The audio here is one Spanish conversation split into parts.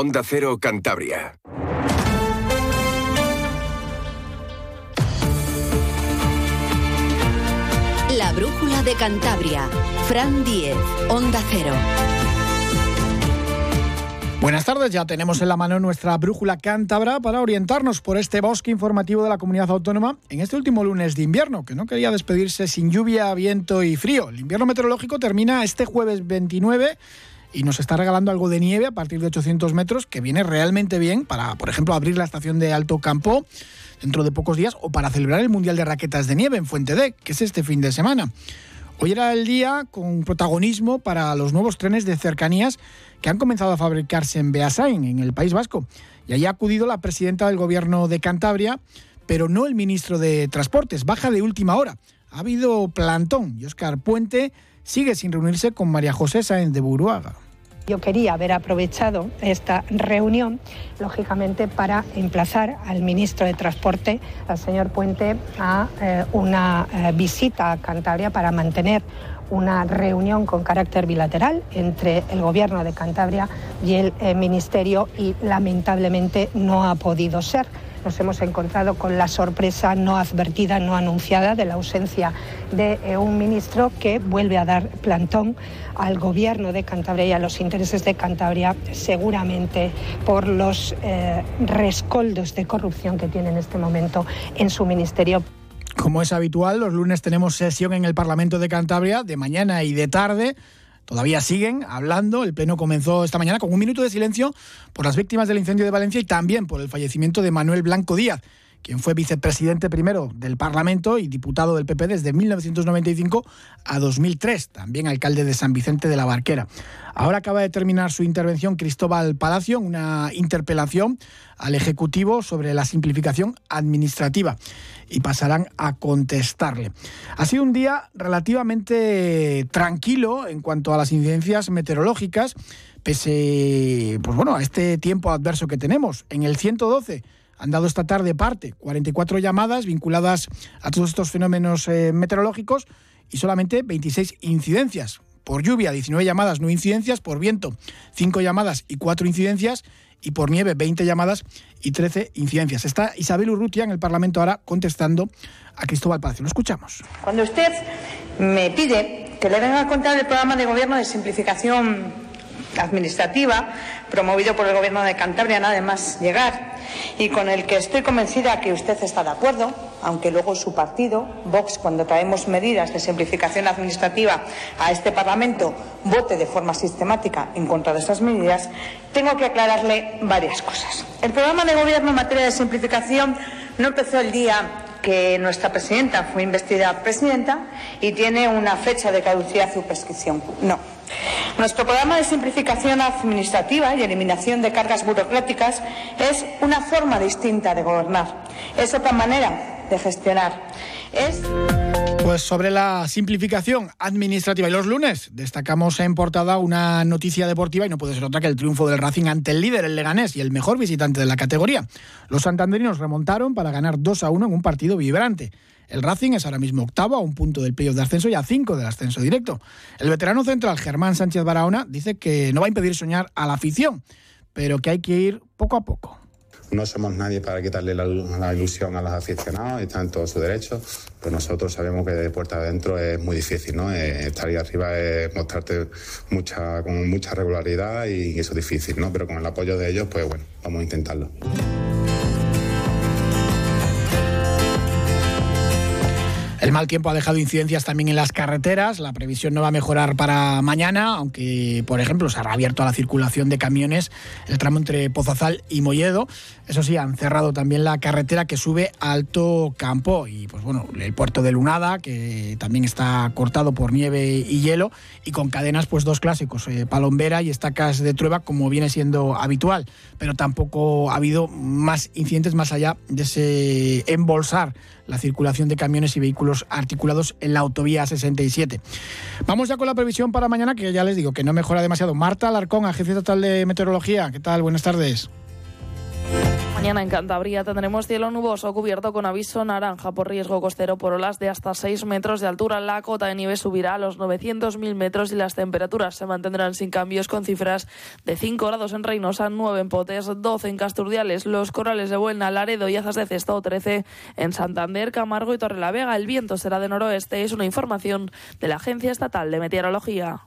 Onda Cero Cantabria. La brújula de Cantabria. Fran Diez, Onda Cero. Buenas tardes, ya tenemos en la mano nuestra brújula cántabra para orientarnos por este bosque informativo de la comunidad autónoma en este último lunes de invierno, que no quería despedirse sin lluvia, viento y frío. El invierno meteorológico termina este jueves 29 y nos está regalando algo de nieve a partir de 800 metros, que viene realmente bien para, por ejemplo, abrir la estación de Alto Campo dentro de pocos días o para celebrar el Mundial de Raquetas de Nieve en Fuente D, que es este fin de semana. Hoy era el día con protagonismo para los nuevos trenes de cercanías que han comenzado a fabricarse en Beasain, en el País Vasco. Y allí ha acudido la presidenta del gobierno de Cantabria, pero no el ministro de Transportes. Baja de última hora. Ha habido plantón y Óscar Puente sigue sin reunirse con María José Sáenz de Buruaga. Yo quería haber aprovechado esta reunión, lógicamente, para emplazar al ministro de Transporte, al señor Puente, a eh, una eh, visita a Cantabria para mantener una reunión con carácter bilateral entre el Gobierno de Cantabria y el eh, Ministerio y lamentablemente no ha podido ser nos hemos encontrado con la sorpresa no advertida, no anunciada de la ausencia de eh, un ministro que vuelve a dar plantón al gobierno de Cantabria y a los intereses de Cantabria, seguramente por los eh, rescoldos de corrupción que tiene en este momento en su ministerio. Como es habitual, los lunes tenemos sesión en el Parlamento de Cantabria de mañana y de tarde. Todavía siguen hablando. El pleno comenzó esta mañana con un minuto de silencio por las víctimas del incendio de Valencia y también por el fallecimiento de Manuel Blanco Díaz, quien fue vicepresidente primero del Parlamento y diputado del PP desde 1995 a 2003, también alcalde de San Vicente de la Barquera. Ahora acaba de terminar su intervención Cristóbal Palacio, una interpelación al Ejecutivo sobre la simplificación administrativa y pasarán a contestarle. Ha sido un día relativamente tranquilo en cuanto a las incidencias meteorológicas, pese pues bueno, a este tiempo adverso que tenemos. En el 112 han dado esta tarde parte 44 llamadas vinculadas a todos estos fenómenos eh, meteorológicos y solamente 26 incidencias por lluvia 19 llamadas, no incidencias, por viento 5 llamadas y 4 incidencias y por nieve 20 llamadas y 13 incidencias. Está Isabel Urrutia en el Parlamento ahora contestando a Cristóbal Palacio. Lo escuchamos. Cuando usted me pide que le venga a contar el programa de gobierno de simplificación administrativa promovido por el Gobierno de Cantabria nada más llegar y con el que estoy convencida que usted está de acuerdo, aunque luego su partido, Vox, cuando traemos medidas de simplificación administrativa a este Parlamento, vote de forma sistemática en contra de esas medidas, tengo que aclararle varias cosas. El programa de Gobierno en materia de simplificación no empezó el día que nuestra presidenta fue investida presidenta y tiene una fecha de caducidad y prescripción. No. Nuestro programa de simplificación administrativa y eliminación de cargas burocráticas es una forma distinta de gobernar. Es otra manera de gestionar. Es. Pues sobre la simplificación administrativa y los lunes destacamos en portada una noticia deportiva y no puede ser otra que el triunfo del Racing ante el líder, el Leganés, y el mejor visitante de la categoría. Los santanderinos remontaron para ganar 2 a 1 en un partido vibrante. El Racing es ahora mismo octavo a un punto del playoff de ascenso y a cinco del ascenso directo. El veterano central Germán Sánchez Barahona dice que no va a impedir soñar a la afición, pero que hay que ir poco a poco no somos nadie para quitarle la, ilusión a los aficionados, están en todo su derecho, pero nosotros sabemos que de puerta adentro es muy difícil, ¿no? Eh, estar ahí arriba es mostrarte mucha, con mucha regularidad y eso es difícil, ¿no? Pero con el apoyo de ellos, pues bueno, vamos a intentarlo. El mal tiempo ha dejado incidencias también en las carreteras. La previsión no va a mejorar para mañana, aunque, por ejemplo, se ha reabierto a la circulación de camiones el tramo entre Pozazal y Molledo. Eso sí, han cerrado también la carretera que sube a Alto Campo y, pues bueno, el puerto de Lunada, que también está cortado por nieve y hielo y con cadenas, pues dos clásicos, eh, palombera y estacas de trueba, como viene siendo habitual. Pero tampoco ha habido más incidentes más allá de ese embolsar la circulación de camiones y vehículos articulados en la autovía 67. Vamos ya con la previsión para mañana, que ya les digo que no mejora demasiado. Marta Alarcón, Agencia Total de Meteorología, ¿qué tal? Buenas tardes. Mañana en Cantabria tendremos cielo nuboso cubierto con aviso naranja por riesgo costero por olas de hasta 6 metros de altura. La cota de nieve subirá a los 900.000 metros y las temperaturas se mantendrán sin cambios con cifras de 5 grados en Reynosa, 9 en Potes, 12 en Casturdiales, Los Corales de Buena, Laredo y Azas de Cesto, 13 en Santander, Camargo y Torrelavega. El viento será de noroeste. Es una información de la Agencia Estatal de Meteorología.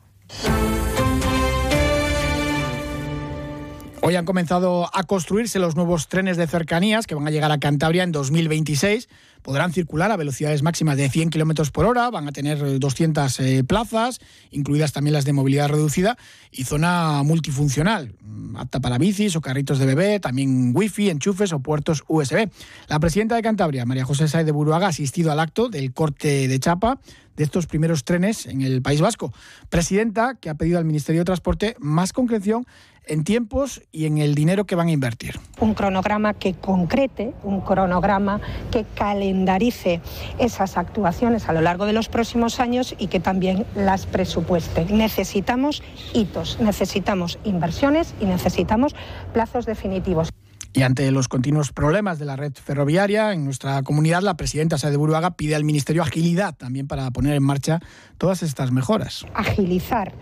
Hoy han comenzado a construirse los nuevos trenes de cercanías que van a llegar a Cantabria en 2026 podrán circular a velocidades máximas de 100 kilómetros por hora, van a tener 200 eh, plazas, incluidas también las de movilidad reducida, y zona multifuncional, mm, apta para bicis o carritos de bebé, también wifi, enchufes o puertos USB. La presidenta de Cantabria, María José Saez de Buruaga, ha asistido al acto del corte de chapa de estos primeros trenes en el País Vasco. Presidenta que ha pedido al Ministerio de Transporte más concreción en tiempos y en el dinero que van a invertir. Un cronograma que concrete, un cronograma que calendarice esas actuaciones a lo largo de los próximos años y que también las presupueste. Necesitamos hitos, necesitamos inversiones y necesitamos plazos definitivos. Y ante los continuos problemas de la red ferroviaria en nuestra comunidad, la presidenta Sade Buruaga pide al Ministerio agilidad también para poner en marcha todas estas mejoras. Agilizar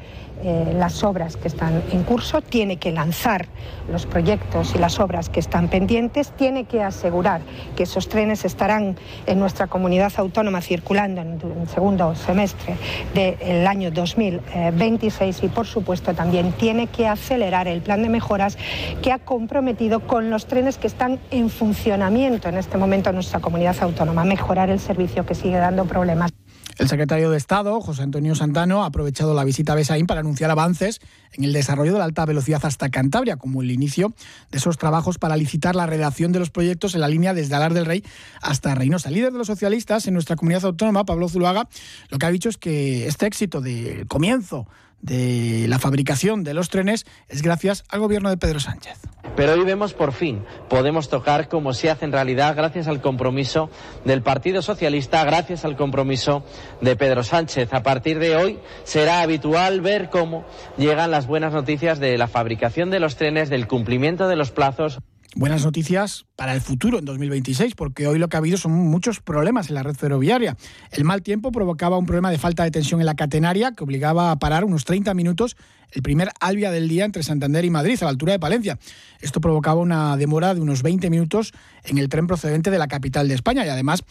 eh, las obras que están en curso, tiene que lanzar los proyectos y las obras que están pendientes, tiene que asegurar que esos trenes estarán en nuestra comunidad autónoma circulando en el segundo semestre del año 2026 y, por supuesto, también tiene que acelerar el plan de mejoras que ha comprometido con los trenes que están en funcionamiento en este momento en nuestra comunidad autónoma, mejorar el servicio que sigue dando problemas. El secretario de Estado, José Antonio Santano, ha aprovechado la visita a Besaín para anunciar avances en el desarrollo de la alta velocidad hasta Cantabria, como el inicio de esos trabajos para licitar la redacción de los proyectos en la línea desde Alar del Rey hasta Reynosa. El líder de los socialistas en nuestra comunidad autónoma, Pablo Zuluaga, lo que ha dicho es que este éxito del comienzo de la fabricación de los trenes es gracias al gobierno de Pedro Sánchez. Pero hoy vemos por fin, podemos tocar como se hace en realidad gracias al compromiso del Partido Socialista, gracias al compromiso de Pedro Sánchez. A partir de hoy será habitual ver cómo llegan las buenas noticias de la fabricación de los trenes, del cumplimiento de los plazos buenas noticias para el futuro en 2026, porque hoy lo que ha habido son muchos problemas en la red ferroviaria. El mal tiempo provocaba un problema de falta de tensión en la catenaria que obligaba a parar unos 30 minutos el primer albia del día entre Santander y Madrid, a la altura de Palencia. Esto provocaba una demora de unos 20 minutos en el tren procedente de la capital de España y además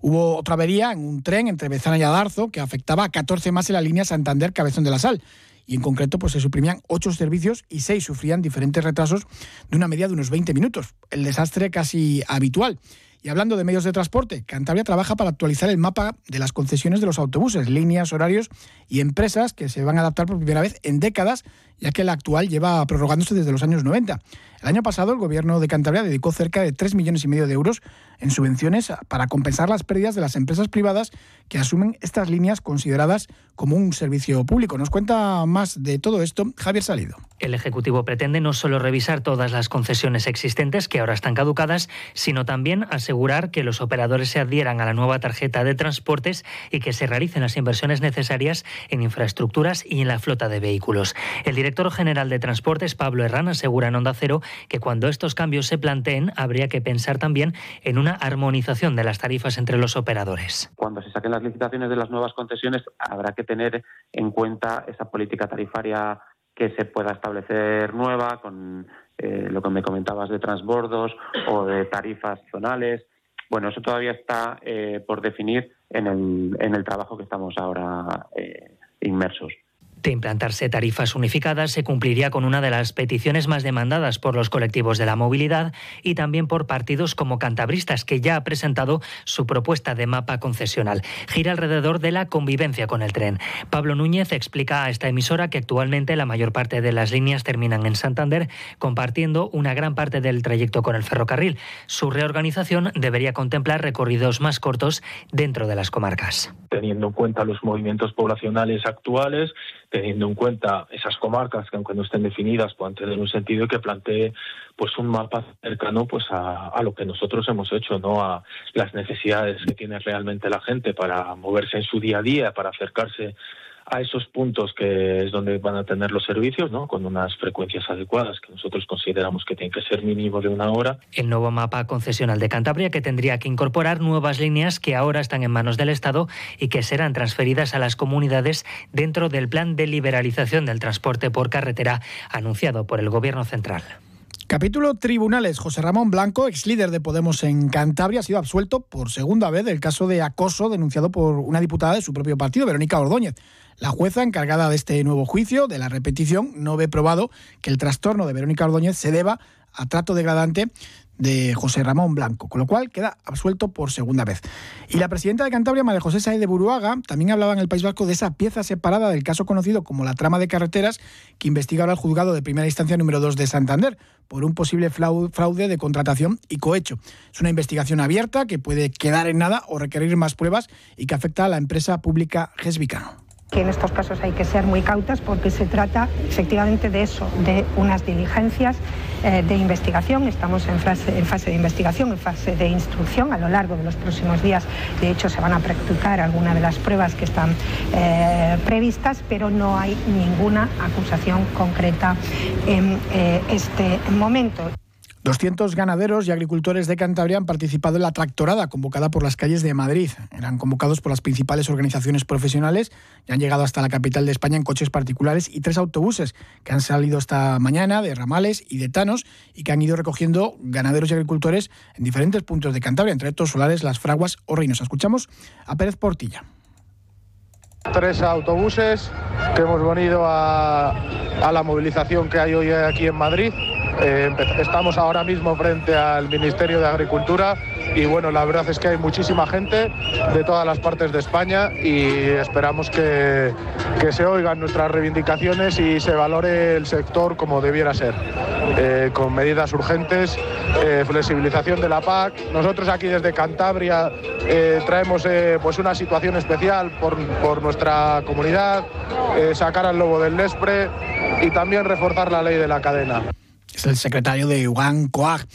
hubo otra avería en un tren entre Bezana y Adarzo que afectaba a 14 más en la línea Santander-Cabezón de la Sal y en concreto pues se suprimían ocho servicios y seis sufrían diferentes retrasos de una media de unos 20 minutos. El desastre casi habitual. Y hablando de medios de transporte, Cantabria trabaja para actualizar el mapa de las concesiones de los autobuses, líneas, horarios y empresas que se van a adaptar por primera vez en décadas, ya que la actual lleva prorrogándose desde los años 90. El año pasado el gobierno de Cantabria dedicó cerca de 3 millones y medio de euros en subvenciones para compensar las pérdidas de las empresas privadas que asumen estas líneas consideradas como un servicio público. Nos cuenta más de todo esto Javier Salido. El Ejecutivo pretende no solo revisar todas las concesiones existentes que ahora están caducadas, sino también asegurar que los operadores se adhieran a la nueva tarjeta de transportes y que se realicen las inversiones necesarias en infraestructuras y en la flota de vehículos. El director general de Transportes, Pablo Herrán, asegura en Onda Cero que cuando estos cambios se planteen habría que pensar también en una armonización de las tarifas entre los operadores. Cuando se saquen las licitaciones de las nuevas concesiones habrá que tener en cuenta esa política tarifaria que se pueda establecer nueva con eh, lo que me comentabas de transbordos o de tarifas zonales. Bueno, eso todavía está eh, por definir en el, en el trabajo que estamos ahora eh, inmersos. De implantarse tarifas unificadas, se cumpliría con una de las peticiones más demandadas por los colectivos de la movilidad y también por partidos como Cantabristas, que ya ha presentado su propuesta de mapa concesional. Gira alrededor de la convivencia con el tren. Pablo Núñez explica a esta emisora que actualmente la mayor parte de las líneas terminan en Santander, compartiendo una gran parte del trayecto con el ferrocarril. Su reorganización debería contemplar recorridos más cortos dentro de las comarcas. Teniendo en cuenta los movimientos poblacionales actuales, teniendo en cuenta esas comarcas que aunque no estén definidas puedan tener un sentido que plantee pues un mapa cercano pues a, a, lo que nosotros hemos hecho no a las necesidades que tiene realmente la gente para moverse en su día a día para acercarse a esos puntos que es donde van a tener los servicios, ¿no? con unas frecuencias adecuadas que nosotros consideramos que tienen que ser mínimo de una hora. El nuevo mapa concesional de Cantabria que tendría que incorporar nuevas líneas que ahora están en manos del Estado y que serán transferidas a las comunidades dentro del plan de liberalización del transporte por carretera anunciado por el Gobierno central. Capítulo Tribunales. José Ramón Blanco, ex líder de Podemos en Cantabria, ha sido absuelto por segunda vez del caso de acoso denunciado por una diputada de su propio partido, Verónica Ordóñez. La jueza encargada de este nuevo juicio, de la repetición, no ve probado que el trastorno de Verónica Ordóñez se deba a trato degradante de José Ramón Blanco, con lo cual queda absuelto por segunda vez. Y la presidenta de Cantabria, María José Saez de Buruaga, también hablaba en el País Vasco de esa pieza separada del caso conocido como la trama de carreteras que investiga ahora el juzgado de primera instancia número 2 de Santander por un posible fraude de contratación y cohecho. Es una investigación abierta que puede quedar en nada o requerir más pruebas y que afecta a la empresa pública Gesvica que en estos casos hay que ser muy cautas porque se trata efectivamente de eso, de unas diligencias eh, de investigación. Estamos en fase, de investigación, en fase de instrucción. A lo largo de los próximos días, de hecho, se van a practicar algunas de las pruebas que están eh, previstas, pero no hay ninguna acusación concreta en eh, este momento. 200 ganaderos y agricultores de Cantabria han participado en la tractorada convocada por las calles de Madrid. Eran convocados por las principales organizaciones profesionales y han llegado hasta la capital de España en coches particulares y tres autobuses que han salido esta mañana de ramales y de tanos y que han ido recogiendo ganaderos y agricultores en diferentes puntos de Cantabria, entre estos Solares, Las Fraguas o Reinos. Escuchamos a Pérez Portilla tres autobuses que hemos venido a, a, la movilización que hay hoy aquí en Madrid eh, estamos ahora mismo frente al Ministerio de Agricultura y bueno, la verdad es que hay muchísima gente de todas las partes de España y esperamos que, se oigan nuestras reivindicaciones y se valore el sector como debiera ser, eh, con medidas urgentes, eh, flexibilización de la PAC. Nosotros aquí desde Cantabria traemos pues una situación especial por, por nuesra comunidad, sacar al lobo del Nespre y también reforzar la ley de la cadena es el secretario de Juan Coag.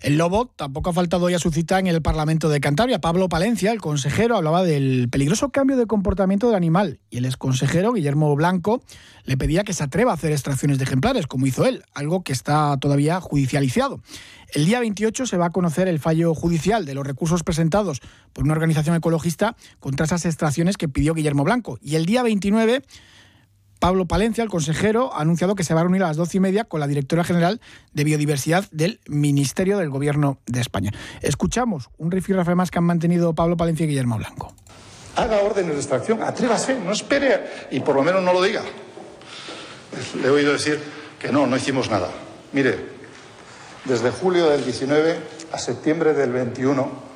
El Lobo tampoco ha faltado hoy a su cita en el Parlamento de Cantabria. Pablo Palencia, el consejero, hablaba del peligroso cambio de comportamiento del animal y el exconsejero, Guillermo Blanco, le pedía que se atreva a hacer extracciones de ejemplares, como hizo él, algo que está todavía judicializado. El día 28 se va a conocer el fallo judicial de los recursos presentados por una organización ecologista contra esas extracciones que pidió Guillermo Blanco. Y el día 29 Pablo Palencia, el consejero, ha anunciado que se va a reunir a las doce y media con la directora general de Biodiversidad del Ministerio del Gobierno de España. Escuchamos un rifirrafe más que han mantenido Pablo Palencia y Guillermo Blanco. Haga órdenes de extracción, atrévase, no espere y por lo menos no lo diga. Le he oído decir que no, no hicimos nada. Mire, desde julio del 19 a septiembre del 21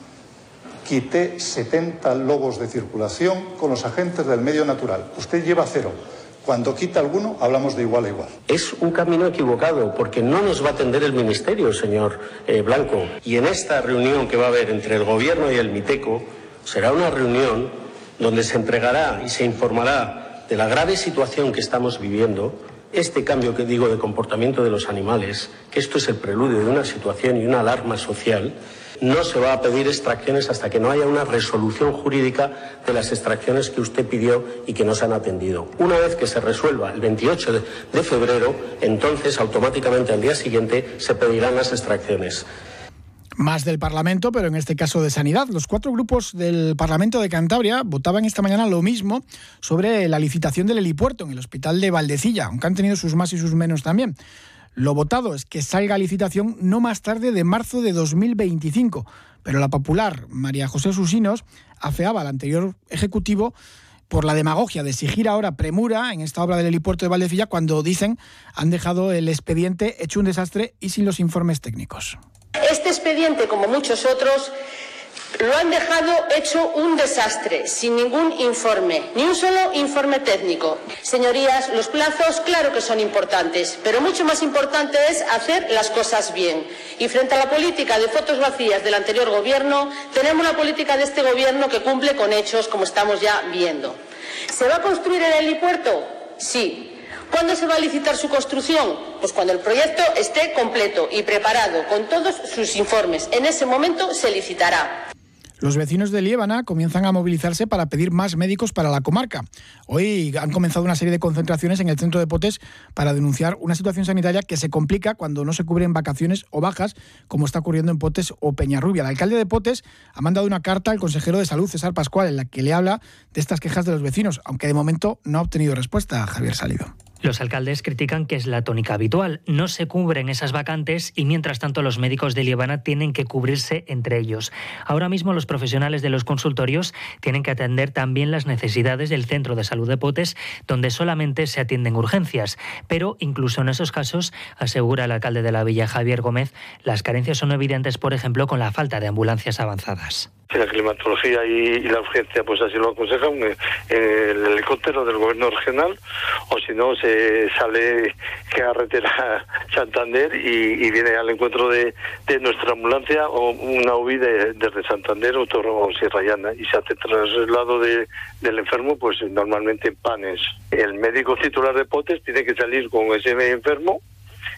quité 70 logos de circulación con los agentes del medio natural. Usted lleva cero. Cuando quita alguno, hablamos de igual a igual. Es un camino equivocado porque no nos va a atender el Ministerio, señor eh, Blanco. Y en esta reunión que va a haber entre el Gobierno y el MITECO, será una reunión donde se entregará y se informará de la grave situación que estamos viviendo, este cambio que digo de comportamiento de los animales, que esto es el preludio de una situación y una alarma social no se va a pedir extracciones hasta que no haya una resolución jurídica de las extracciones que usted pidió y que no se han atendido. Una vez que se resuelva el 28 de febrero, entonces automáticamente al día siguiente se pedirán las extracciones más del Parlamento, pero en este caso de Sanidad. Los cuatro grupos del Parlamento de Cantabria votaban esta mañana lo mismo sobre la licitación del helipuerto en el Hospital de Valdecilla, aunque han tenido sus más y sus menos también. Lo votado es que salga licitación no más tarde de marzo de 2025, pero la popular María José Susinos afeaba al anterior ejecutivo por la demagogia de exigir ahora premura en esta obra del helipuerto de Valdecilla cuando dicen han dejado el expediente hecho un desastre y sin los informes técnicos. Este expediente, como muchos otros, lo han dejado hecho un desastre, sin ningún informe, ni un solo informe técnico. Señorías, los plazos claro que son importantes, pero mucho más importante es hacer las cosas bien. Y frente a la política de fotos vacías del anterior gobierno, tenemos la política de este gobierno que cumple con hechos, como estamos ya viendo. ¿Se va a construir el helipuerto? Sí. ¿Cuándo se va a licitar su construcción? Pues cuando el proyecto esté completo y preparado con todos sus informes. En ese momento se licitará. Los vecinos de Liébana comienzan a movilizarse para pedir más médicos para la comarca. Hoy han comenzado una serie de concentraciones en el centro de Potes para denunciar una situación sanitaria que se complica cuando no se cubren vacaciones o bajas, como está ocurriendo en Potes o Peñarrubia. El alcalde de Potes ha mandado una carta al consejero de Salud, César Pascual, en la que le habla de estas quejas de los vecinos, aunque de momento no ha obtenido respuesta Javier Salido. Los alcaldes critican que es la tónica habitual. No se cubren esas vacantes y mientras tanto los médicos de Liébana tienen que cubrirse entre ellos. Ahora mismo los profesionales de los consultorios tienen que atender también las necesidades del centro de salud de Potes, donde solamente se atienden urgencias. Pero incluso en esos casos, asegura el alcalde de la villa Javier Gómez, las carencias son evidentes, por ejemplo, con la falta de ambulancias avanzadas la climatología y, la urgencia pues así lo aconsejan, eh, el helicóptero del gobierno regional o si no se sale carretera Santander y, viene al encuentro de, nuestra ambulancia o una UBI desde Santander o Toro o Sierra Llana y se hace traslado de, del enfermo pues normalmente en panes. El médico titular de Potes tiene que salir con ese enfermo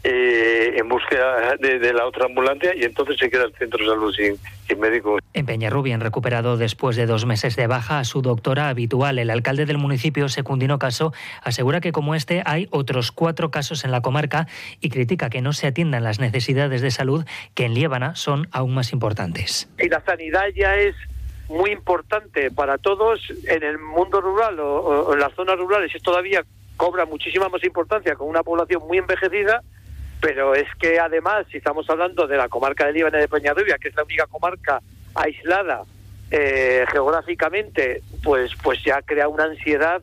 eh, en búsqueda de, la otra ambulancia y entonces se queda el centro de salud sin, sin médico. En Peñarrubia han recuperado después de dos meses de baja a su doctora habitual. El alcalde del municipio, Secundino Caso, asegura que como este hay otros cuatro casos en la comarca y critica que no se atiendan las necesidades de salud que en Liébana son aún más importantes. Y la sanidad ya es muy importante para todos en el mundo rural o, en las zonas rurales es todavía cobra muchísima más importancia con una población muy envejecida pero es que además, si estamos hablando de la comarca de Líbana de Peñarrubia, que es la única comarca aislada eh, geográficamente, pues, pues ya crea una ansiedad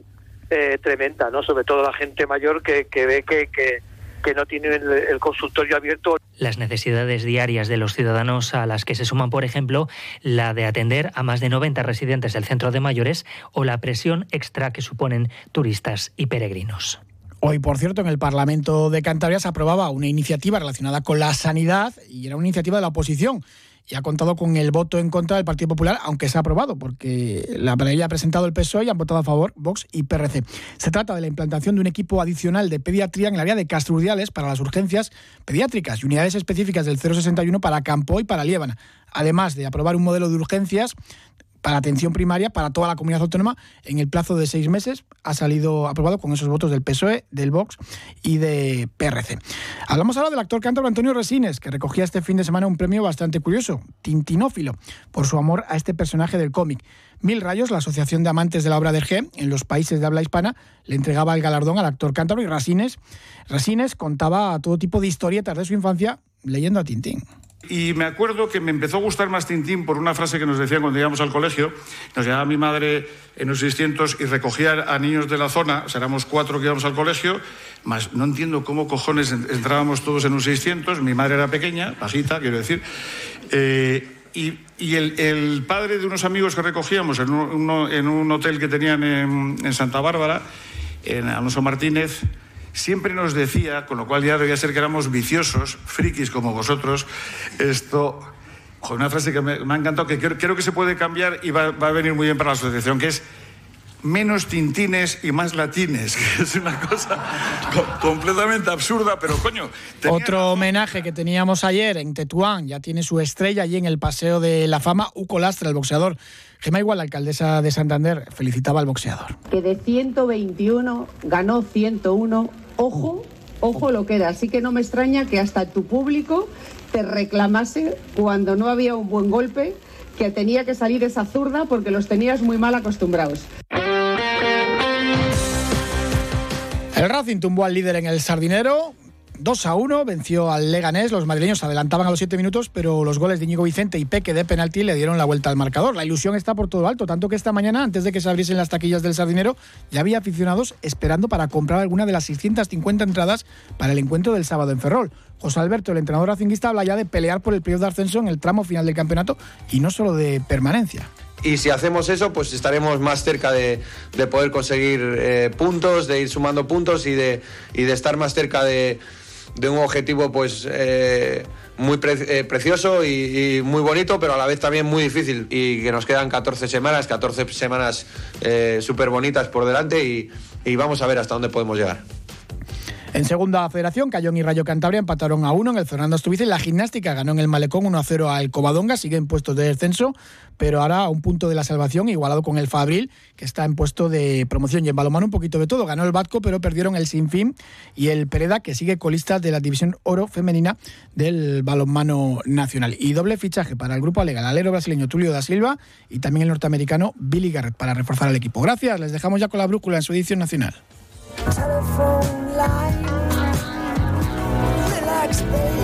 eh, tremenda, ¿no? Sobre todo la gente mayor que, que ve que, que, que no tiene el, consultorio abierto. Las necesidades diarias de los ciudadanos a las que se suman, por ejemplo, la de atender a más de 90 residentes del centro de mayores o la presión extra que suponen turistas y peregrinos. Hoy, por cierto, en el Parlamento de Cantabria se aprobaba una iniciativa relacionada con la sanidad y era una iniciativa de la oposición y ha contado con el voto en contra del Partido Popular, aunque se ha aprobado, porque la ha presentado el PSOE y han votado a favor Vox y PRC. Se trata de la implantación de un equipo adicional de pediatría en el área de Castrurdiales para las urgencias pediátricas y unidades específicas del 061 para Campo y para Liébana, además de aprobar un modelo de urgencias para atención primaria para toda la comunidad autónoma en el plazo de seis meses. Ha salido aprobado con esos votos del PSOE, del Vox y de PRC. Hablamos ahora del actor cántabro Antonio Resines, que recogía este fin de semana un premio bastante curioso, Tintinófilo, por su amor a este personaje del cómic. Mil Rayos, la Asociación de Amantes de la Obra de G en los países de habla hispana, le entregaba el galardón al actor cántabro y Resines, Resines contaba todo tipo de historietas de su infancia leyendo a Tintín. Y me acuerdo que me empezó a gustar más Tintín por una frase que nos decían cuando íbamos al colegio. Nos llevaba mi madre en los 600 y recogía a niños de la zona, o éramos cuatro que íbamos al colegio, más no entiendo cómo cojones entrábamos todos en un 600, mi madre era pequeña, bajita, quiero decir, eh, y, el, padre de unos amigos que recogíamos en un, hotel que tenían en, en Santa Bárbara, en Alonso Martínez, siempre nos decía, con lo cual ya debía ser que éramos viciosos, frikis como vosotros, esto, con una frase que me, ha encantado, que creo, que se puede cambiar y va, a venir muy bien para la asociación, que es menos tintines y más latines, que es una cosa completamente absurda, pero coño. Otro homenaje que teníamos ayer en Tetuán, ya tiene su estrella allí en el Paseo de la Fama, Uco Lastra, el boxeador. Gema Igual, la alcaldesa de Santander, felicitaba al boxeador. Que de 121 ganó 101 ojo, ojo lo que era. Así que no me extraña que hasta tu público te reclamase cuando no había un buen golpe, que tenía que salir esa zurda porque los tenías muy mal acostumbrados. El Racing tumbó al líder en el Sardinero, 2 a 1, venció al Leganés. Los madrileños adelantaban a los 7 minutos, pero los goles de Íñigo Vicente y Peque de penalti le dieron la vuelta al marcador. La ilusión está por todo alto, tanto que esta mañana, antes de que se abriesen las taquillas del Sardinero, ya había aficionados esperando para comprar alguna de las 650 entradas para el encuentro del sábado en Ferrol. José Alberto, el entrenador racinguista, habla ya de pelear por el periodo de ascenso en el tramo final del campeonato y no solo de permanencia. Y si hacemos eso, pues estaremos más cerca de, poder conseguir eh, puntos, de ir sumando puntos y de, y de estar más cerca de, de un objetivo pues eh, muy eh, precioso y, muy bonito, pero a la vez también muy difícil. Y que nos quedan 14 semanas, 14 semanas eh, súper bonitas por delante y, y vamos a ver hasta dónde podemos llegar. En segunda federación, Cayón y Rayo Cantabria empataron a uno en el Fernando Estuvice. La gimnástica ganó en el Malecón 1 a 0 al Covadonga, sigue en puestos de descenso, pero ahora a un punto de la salvación, igualado con el Fabril, que está en puesto de promoción. Y en balonmano un poquito de todo. Ganó el Batco, pero perdieron el Sinfín y el Pereda, que sigue colista de la división oro femenina del balonmano nacional. Y doble fichaje para el grupo alega, el alero brasileño Tulio da Silva y también el norteamericano Billy Garrett para reforzar el equipo. Gracias, les dejamos ya con la brújula en su edición nacional. life. Relax, baby.